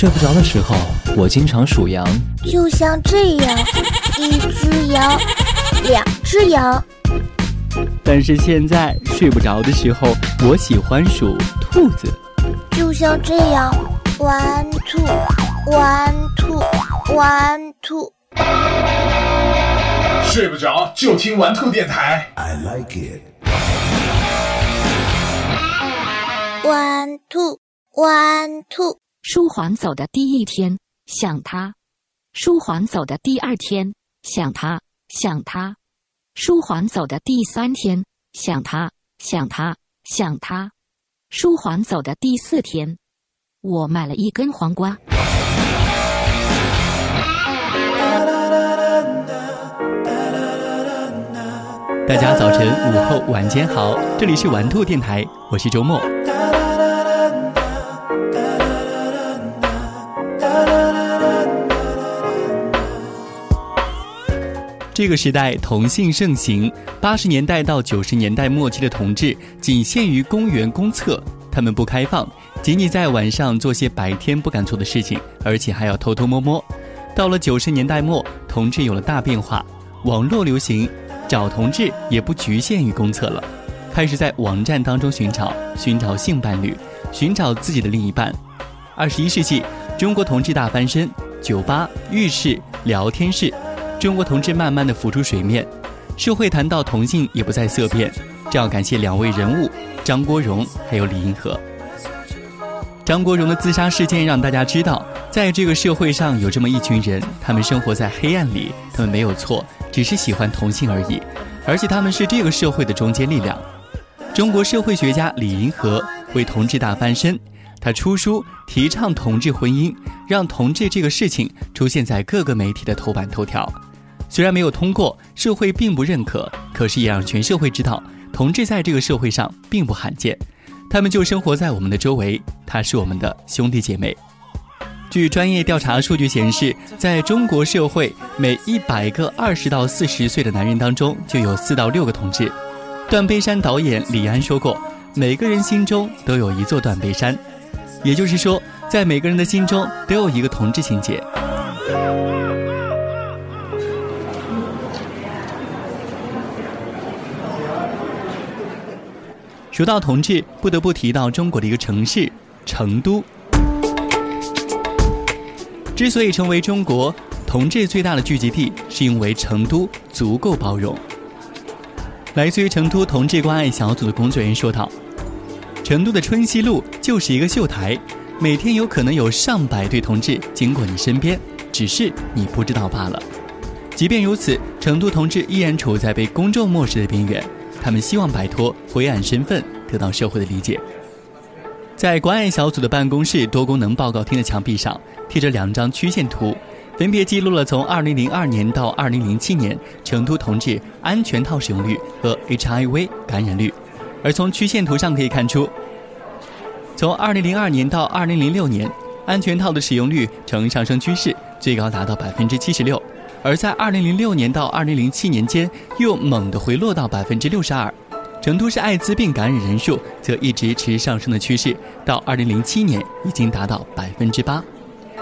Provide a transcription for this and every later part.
睡不着的时候，我经常数羊，就像这样，一只羊，两只羊。但是现在睡不着的时候，我喜欢数兔子，就像这样，one two，one two，one two。睡不着就听玩兔电台。I like it. One two one two。舒缓走的第一天，想他；舒缓走的第二天，想他，想他；舒缓走的第三天，想他，想他，想他；舒缓走的第四天，我买了一根黄瓜。大家早晨、午后、晚间好，这里是玩兔电台，我是周末。这个时代同性盛行，八十年代到九十年代末期的同志仅限于公园公厕，他们不开放，仅仅在晚上做些白天不敢做的事情，而且还要偷偷摸摸。到了九十年代末，同志有了大变化，网络流行，找同志也不局限于公厕了，开始在网站当中寻找，寻找性伴侣，寻找自己的另一半。二十一世纪，中国同志大翻身，酒吧、浴室、聊天室。中国同志慢慢的浮出水面，社会谈到同性也不再色变，这要感谢两位人物张国荣还有李银河。张国荣的自杀事件让大家知道，在这个社会上有这么一群人，他们生活在黑暗里，他们没有错，只是喜欢同性而已，而且他们是这个社会的中坚力量。中国社会学家李银河为同志大翻身，他出书提倡同志婚姻，让同志这个事情出现在各个媒体的头版头条。虽然没有通过，社会并不认可，可是也让全社会知道，同志在这个社会上并不罕见，他们就生活在我们的周围，他是我们的兄弟姐妹。据专业调查数据显示，在中国社会，每一百个二十到四十岁的男人当中，就有四到六个同志。断背山导演李安说过：“每个人心中都有一座断背山。”也就是说，在每个人的心中都有一个同志情节。说到同志，不得不提到中国的一个城市——成都。之所以成为中国同志最大的聚集地，是因为成都足够包容。来自于成都同志关爱小组的工作人员说道：“成都的春熙路就是一个秀台，每天有可能有上百对同志经过你身边，只是你不知道罢了。即便如此，成都同志依然处在被公众漠视的边缘。”他们希望摆脱灰暗身份，得到社会的理解。在关爱小组的办公室多功能报告厅的墙壁上贴着两张曲线图，分别记录了从2002年到2007年成都同志安全套使用率和 HIV 感染率。而从曲线图上可以看出，从2002年到2006年，安全套的使用率呈上升趋势，最高达到百分之七十六。而在二零零六年到二零零七年间，又猛地回落到百分之六十二。成都市艾滋病感染人数则一直持上升的趋势，到二零零七年已经达到百分之八。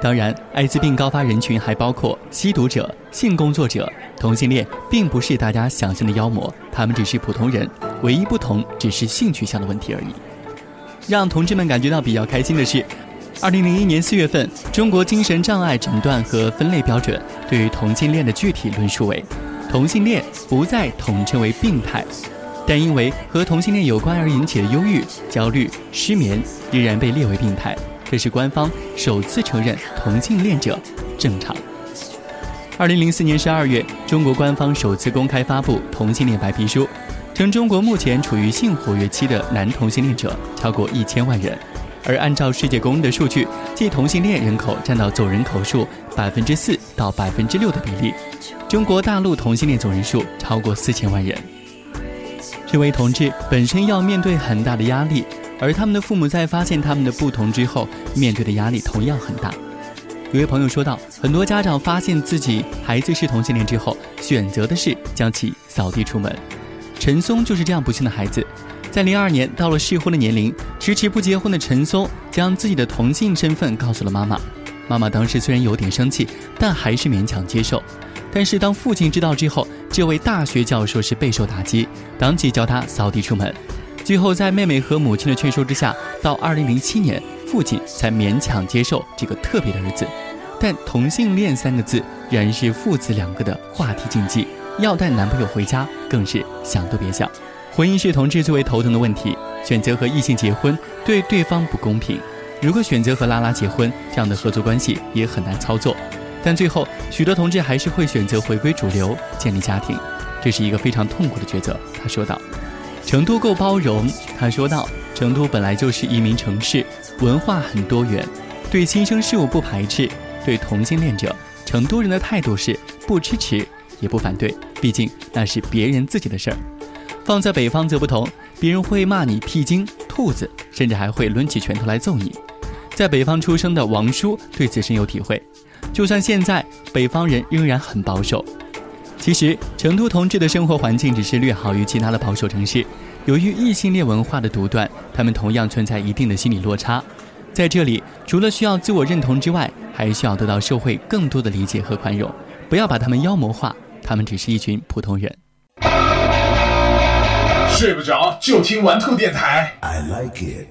当然，艾滋病高发人群还包括吸毒者、性工作者、同性恋，并不是大家想象的妖魔，他们只是普通人，唯一不同只是性取向的问题而已。让同志们感觉到比较开心的是。二零零一年四月份，中国精神障碍诊断和分类标准对于同性恋的具体论述为：同性恋不再统称为病态，但因为和同性恋有关而引起的忧郁、焦虑、失眠仍然被列为病态。这是官方首次承认同性恋者正常。二零零四年十二月，中国官方首次公开发布同性恋白皮书，称中国目前处于性活跃期的男同性恋者超过一千万人。而按照世界公认的数据，即同性恋人口占到总人口数百分之四到百分之六的比例，中国大陆同性恋总人数超过四千万人。这位同志本身要面对很大的压力，而他们的父母在发现他们的不同之后，面对的压力同样很大。有位朋友说道，很多家长发现自己孩子是同性恋之后，选择的是将其扫地出门。陈松就是这样不幸的孩子。在零二年到了适婚的年龄，迟迟不结婚的陈松将自己的同性身份告诉了妈妈，妈妈当时虽然有点生气，但还是勉强接受。但是当父亲知道之后，这位大学教授是备受打击，当即叫他扫地出门。最后在妹妹和母亲的劝说之下，到2007年，父亲才勉强接受这个特别的儿子。但同性恋三个字仍然是父子两个的话题禁忌，要带男朋友回家更是想都别想。婚姻是同志最为头疼的问题，选择和异性结婚对对方不公平。如果选择和拉拉结婚，这样的合作关系也很难操作。但最后，许多同志还是会选择回归主流，建立家庭，这是一个非常痛苦的抉择。他说道：“成都够包容。”他说道：“成都本来就是移民城市，文化很多元，对新生事物不排斥。对同性恋者，成都人的态度是不支持也不反对，毕竟那是别人自己的事儿。放在北方则不同，别人会骂你屁精、兔子，甚至还会抡起拳头来揍你。”在北方出生的王叔对此深有体会。就算现在北方人仍然很保守，其实成都同志的生活环境只是略好于其他的保守城市。由于异性恋文化的独断，他们同样存在一定的心理落差。在这里，除了需要自我认同之外，还需要得到社会更多的理解和宽容。不要把他们妖魔化，他们只是一群普通人。睡不着就听玩兔电台。I like it。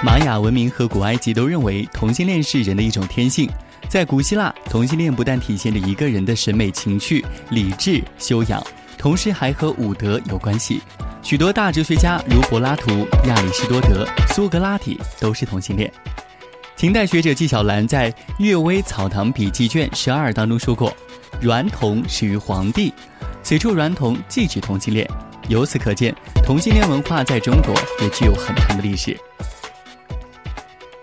玛雅文明和古埃及都认为同性恋是人的一种天性。在古希腊，同性恋不但体现着一个人的审美情趣、理智修养，同时还和武德有关系。许多大哲学家如柏拉图、亚里士多德、苏格拉底都是同性恋。秦代学者纪晓岚在《阅微草堂笔记卷十二》当中说过：“娈童始于黄帝。”此处软童既指同性恋。由此可见，同性恋文化在中国也具有很长的历史。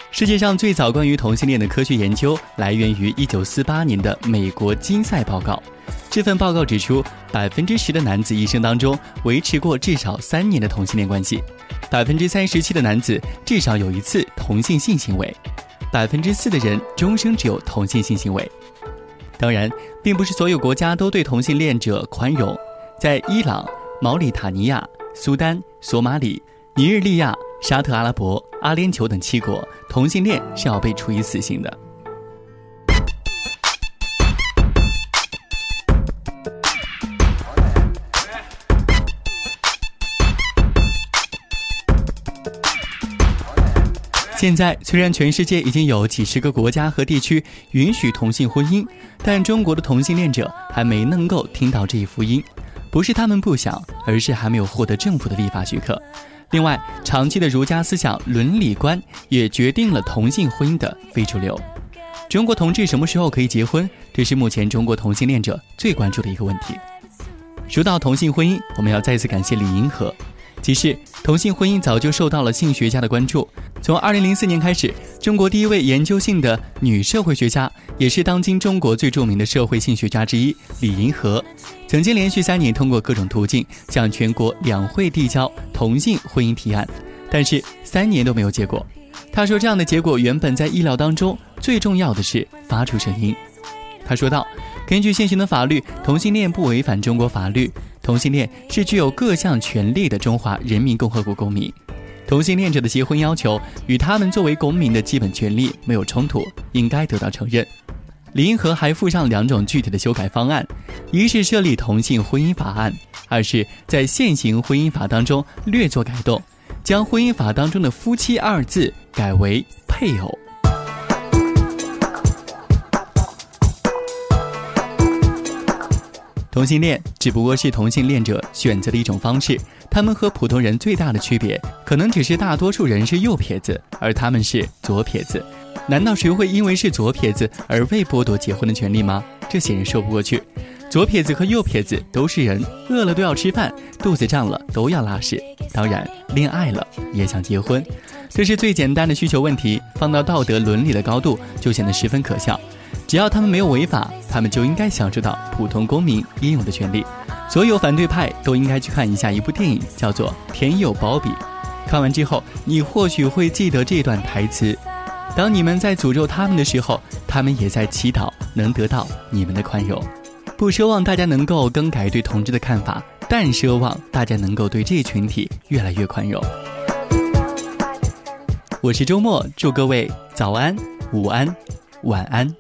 世界上最早关于同性恋的科学研究来源于1948年的美国金赛报告。这份报告指出，百分之十的男子一生当中维持过至少三年的同性恋关系，百分之三十七的男子至少有一次同性性行为，百分之四的人终生只有同性性行为。当然，并不是所有国家都对同性恋者宽容。在伊朗、毛里塔尼亚、苏丹、索马里、尼日利亚。沙特阿拉伯、阿联酋等七国，同性恋是要被处以死刑的。现在虽然全世界已经有几十个国家和地区允许同性婚姻，但中国的同性恋者还没能够听到这一福音，不是他们不想，而是还没有获得政府的立法许可。另外，长期的儒家思想伦理观也决定了同性婚姻的非主流。中国同志什么时候可以结婚？这是目前中国同性恋者最关注的一个问题。说到同性婚姻，我们要再次感谢李银河。其实，同性婚姻早就受到了性学家的关注。从2004年开始，中国第一位研究性的女社会学家，也是当今中国最著名的社会性学家之一李银河，曾经连续三年通过各种途径向全国两会递交同性婚姻提案，但是三年都没有结果。他说：“这样的结果原本在意料当中，最重要的是发出声音。”他说道：“根据现行的法律，同性恋不违反中国法律。”同性恋是具有各项权利的中华人民共和国公民，同性恋者的结婚要求与他们作为公民的基本权利没有冲突，应该得到承认。李银河还附上两种具体的修改方案：一是设立同性婚姻法案，二是在现行婚姻法当中略作改动，将婚姻法当中的“夫妻”二字改为“配偶”。同性恋只不过是同性恋者选择的一种方式，他们和普通人最大的区别，可能只是大多数人是右撇子，而他们是左撇子。难道谁会因为是左撇子而被剥夺结婚的权利吗？这显然说不过去。左撇子和右撇子都是人，饿了都要吃饭，肚子胀了都要拉屎，当然恋爱了也想结婚，这是最简单的需求问题，放到道德伦理的高度就显得十分可笑。只要他们没有违法，他们就应该享受到普通公民应有的权利。所有反对派都应该去看一下一部电影，叫做《天佑鲍比》。看完之后，你或许会记得这段台词：当你们在诅咒他们的时候，他们也在祈祷能得到你们的宽容。不奢望大家能够更改对同志的看法，但奢望大家能够对这群体越来越宽容。我是周末，祝各位早安、午安、晚安。